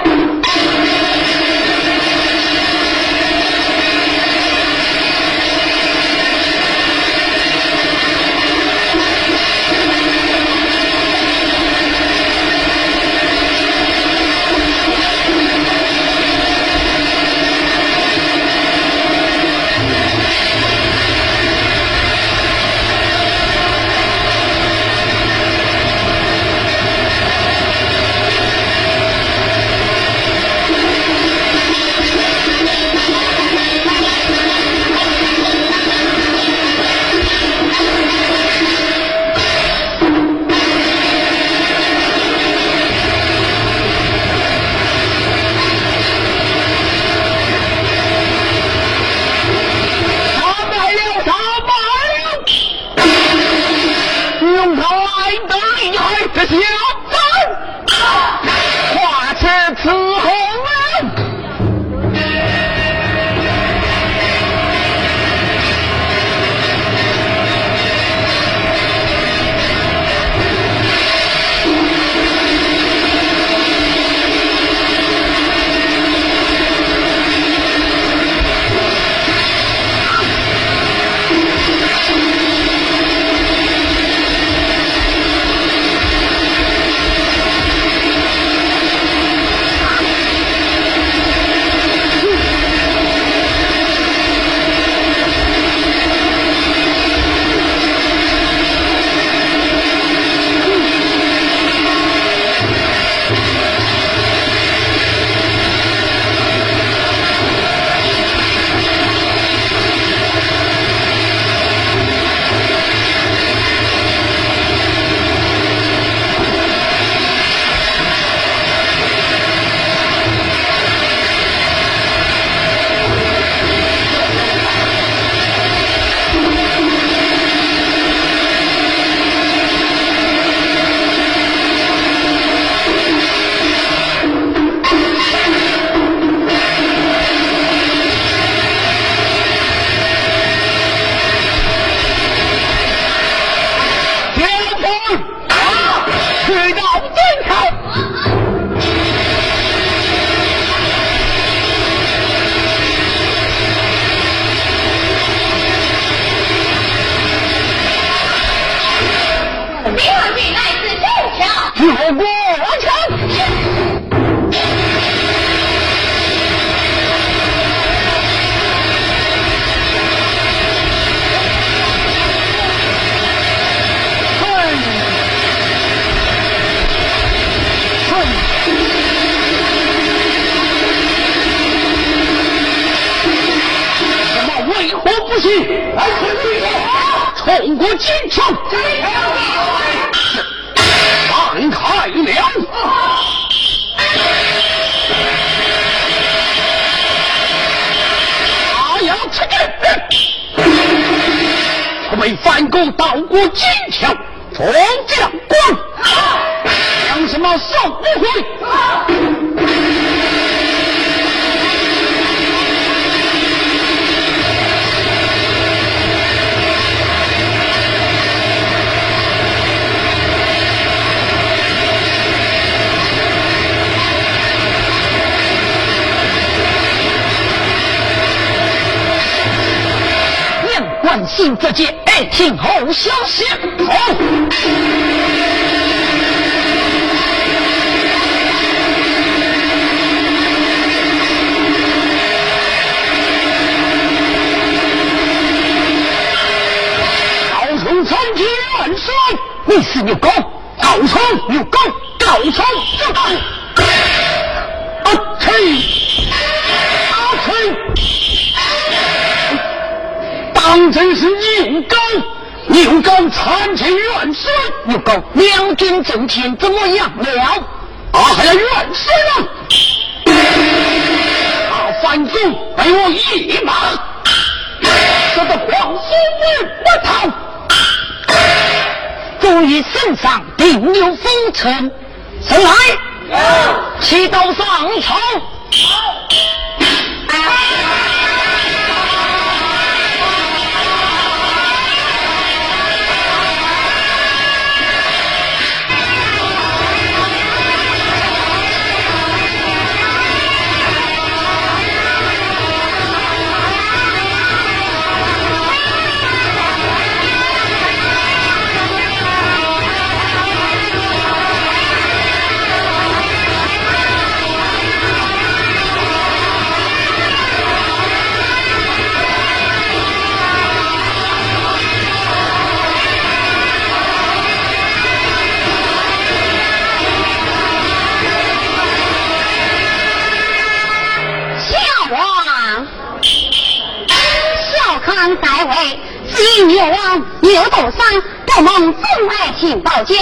B: 报家，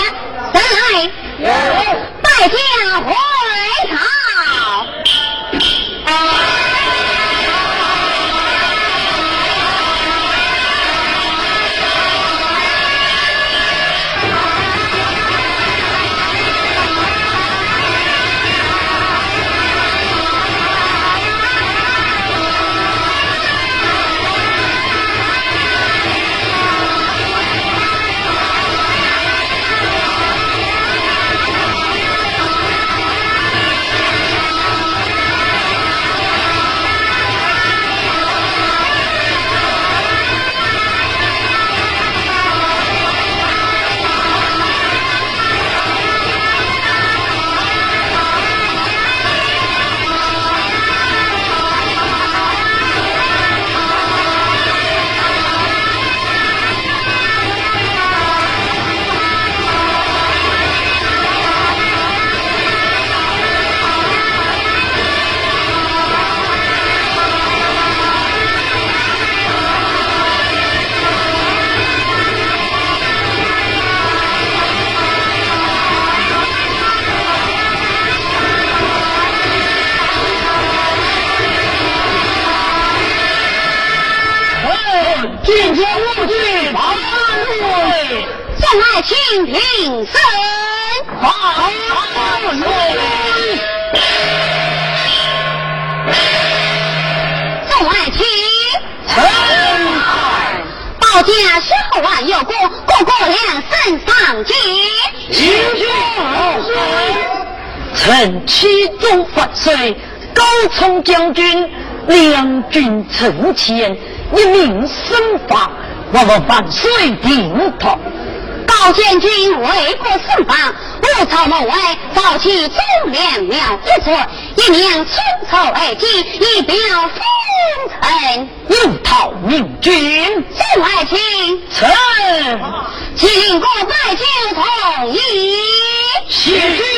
B: 三来拜
C: 见
A: 皇。前一命身发，我们万岁定他。
B: 高将军为国身方，我朝某位早起忠良庙一座，一年春草二季，一表风尘。
A: 又讨明君，
B: 朕爱卿，臣经过拜见同意。谢。